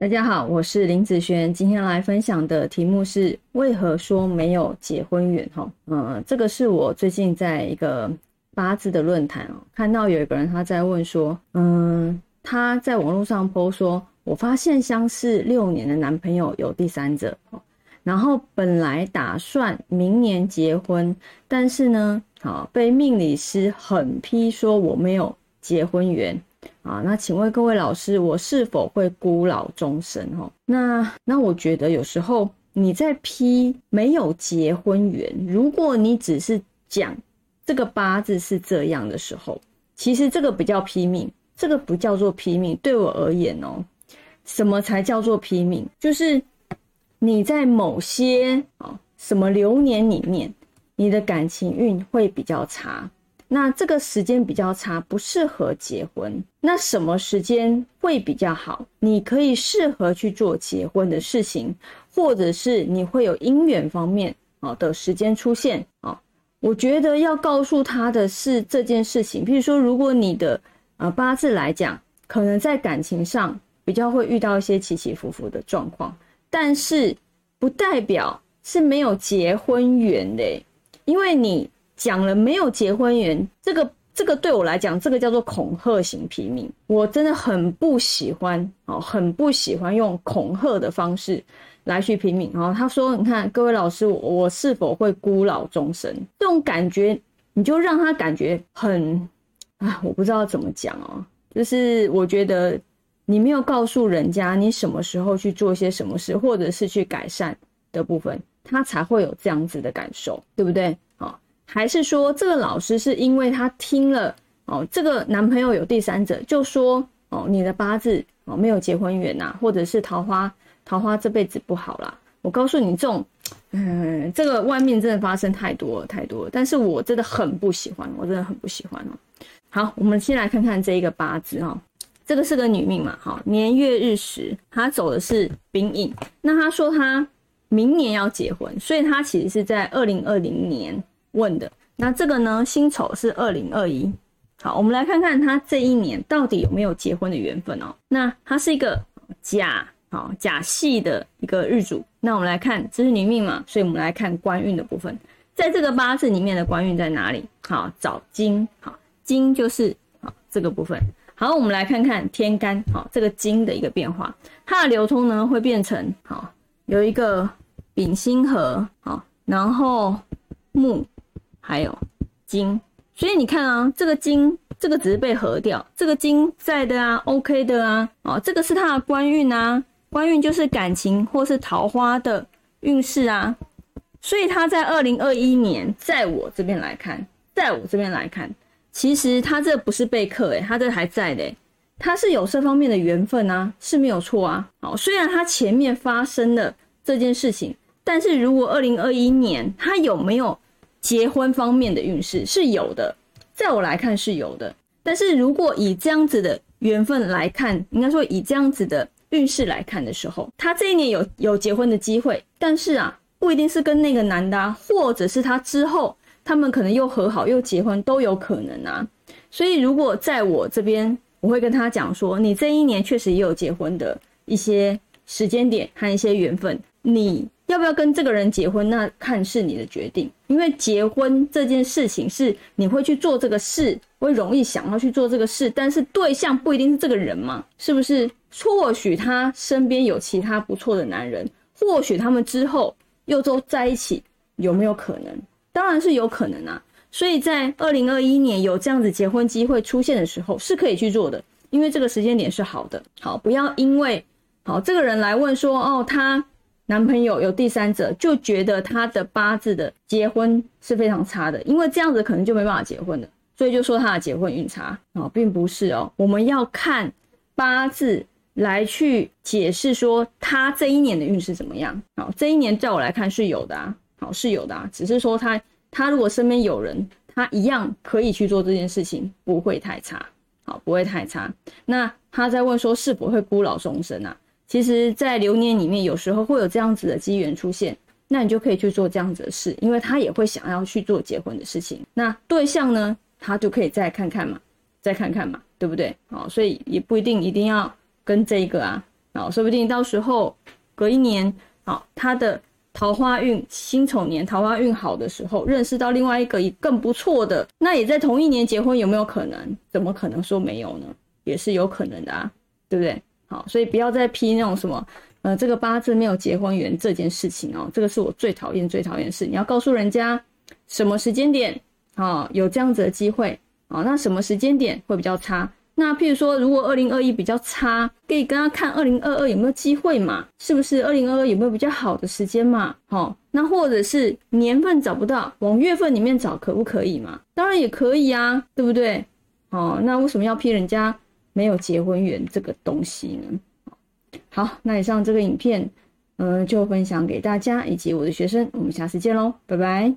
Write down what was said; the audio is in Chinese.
大家好，我是林子璇，今天来分享的题目是为何说没有结婚缘？哈，嗯，这个是我最近在一个八字的论坛哦，看到有一个人他在问说，嗯，他在网络上 po 说，我发现相识六年的男朋友有第三者，然后本来打算明年结婚，但是呢，好被命理师狠批说我没有结婚缘。啊，那请问各位老师，我是否会孤老终生？哈，那那我觉得有时候你在批没有结婚缘，如果你只是讲这个八字是这样的时候，其实这个不叫批命，这个不叫做批命。对我而言哦，什么才叫做批命？就是你在某些啊什么流年里面，你的感情运会比较差。那这个时间比较差，不适合结婚。那什么时间会比较好？你可以适合去做结婚的事情，或者是你会有姻缘方面啊的时间出现啊。我觉得要告诉他的是这件事情。譬如说，如果你的呃八字来讲，可能在感情上比较会遇到一些起起伏伏的状况，但是不代表是没有结婚缘的，因为你。讲了没有结婚缘，这个这个对我来讲，这个叫做恐吓型批命，我真的很不喜欢哦，很不喜欢用恐吓的方式来去批命。然后他说：“你看，各位老师，我是否会孤老终生？这种感觉，你就让他感觉很啊，我不知道怎么讲哦，就是我觉得你没有告诉人家你什么时候去做一些什么事，或者是去改善的部分，他才会有这样子的感受，对不对？”还是说这个老师是因为他听了哦，这个男朋友有第三者，就说哦，你的八字哦没有结婚缘呐，或者是桃花桃花这辈子不好啦。我告诉你，这种嗯，这个外面真的发生太多了太多了，但是我真的很不喜欢，我真的很不喜欢哦。好，我们先来看看这一个八字哈，这个是个女命嘛，哈，年月日时她走的是丙寅，那她说她明年要结婚，所以她其实是在二零二零年。问的那这个呢？辛丑是二零二一。好，我们来看看他这一年到底有没有结婚的缘分哦。那他是一个甲，好甲系的一个日主。那我们来看，这是女命嘛，所以我们来看官运的部分。在这个八字里面的官运在哪里？好，找金，好金就是好这个部分。好，我们来看看天干，好这个金的一个变化，它的流通呢会变成好有一个丙辛合，好然后木。还有金，所以你看啊，这个金，这个只是被合掉，这个金在的啊，OK 的啊，哦，这个是他的官运啊，官运就是感情或是桃花的运势啊，所以他在二零二一年，在我这边来看，在我这边来看，其实他这不是被克诶，他这还在的，他是有这方面的缘分啊，是没有错啊，好，虽然他前面发生了这件事情，但是如果二零二一年他有没有？结婚方面的运势是有的，在我来看是有的。但是如果以这样子的缘分来看，应该说以这样子的运势来看的时候，他这一年有有结婚的机会，但是啊，不一定是跟那个男的，或者是他之后他们可能又和好又结婚都有可能啊。所以如果在我这边，我会跟他讲说，你这一年确实也有结婚的一些时间点和一些缘分，你。要不要跟这个人结婚？那看是你的决定，因为结婚这件事情是你会去做这个事，会容易想要去做这个事，但是对象不一定是这个人嘛，是不是？或许他身边有其他不错的男人，或许他们之后又都在一起，有没有可能？当然是有可能啊。所以在二零二一年有这样子结婚机会出现的时候，是可以去做的，因为这个时间点是好的。好，不要因为好这个人来问说，哦，他。男朋友有第三者，就觉得他的八字的结婚是非常差的，因为这样子可能就没办法结婚了，所以就说他的结婚运差啊，并不是哦。我们要看八字来去解释说他这一年的运势怎么样。好，这一年在我来看是有的啊，好是有的啊，只是说他他如果身边有人，他一样可以去做这件事情，不会太差，好不会太差。那他在问说是否会孤老终生啊？其实，在流年里面，有时候会有这样子的机缘出现，那你就可以去做这样子的事，因为他也会想要去做结婚的事情。那对象呢，他就可以再看看嘛，再看看嘛，对不对？哦，所以也不一定一定要跟这个啊，哦，说不定到时候隔一年，好，他的桃花运辛丑年桃花运好的时候，认识到另外一个更不错的，那也在同一年结婚，有没有可能？怎么可能说没有呢？也是有可能的啊，对不对？好，所以不要再批那种什么，呃，这个八字没有结婚缘这件事情哦，这个是我最讨厌、最讨厌的事。你要告诉人家什么时间点，啊，有这样子的机会，啊，那什么时间点会比较差？那譬如说，如果二零二一比较差，可以跟他看二零二二有没有机会嘛？是不是二零二二有没有比较好的时间嘛？好，那或者是年份找不到，往月份里面找可不可以嘛？当然也可以啊，对不对？哦，那为什么要批人家？没有结婚缘这个东西呢。好，那以上这个影片，嗯，就分享给大家以及我的学生，我们下次见喽，拜拜。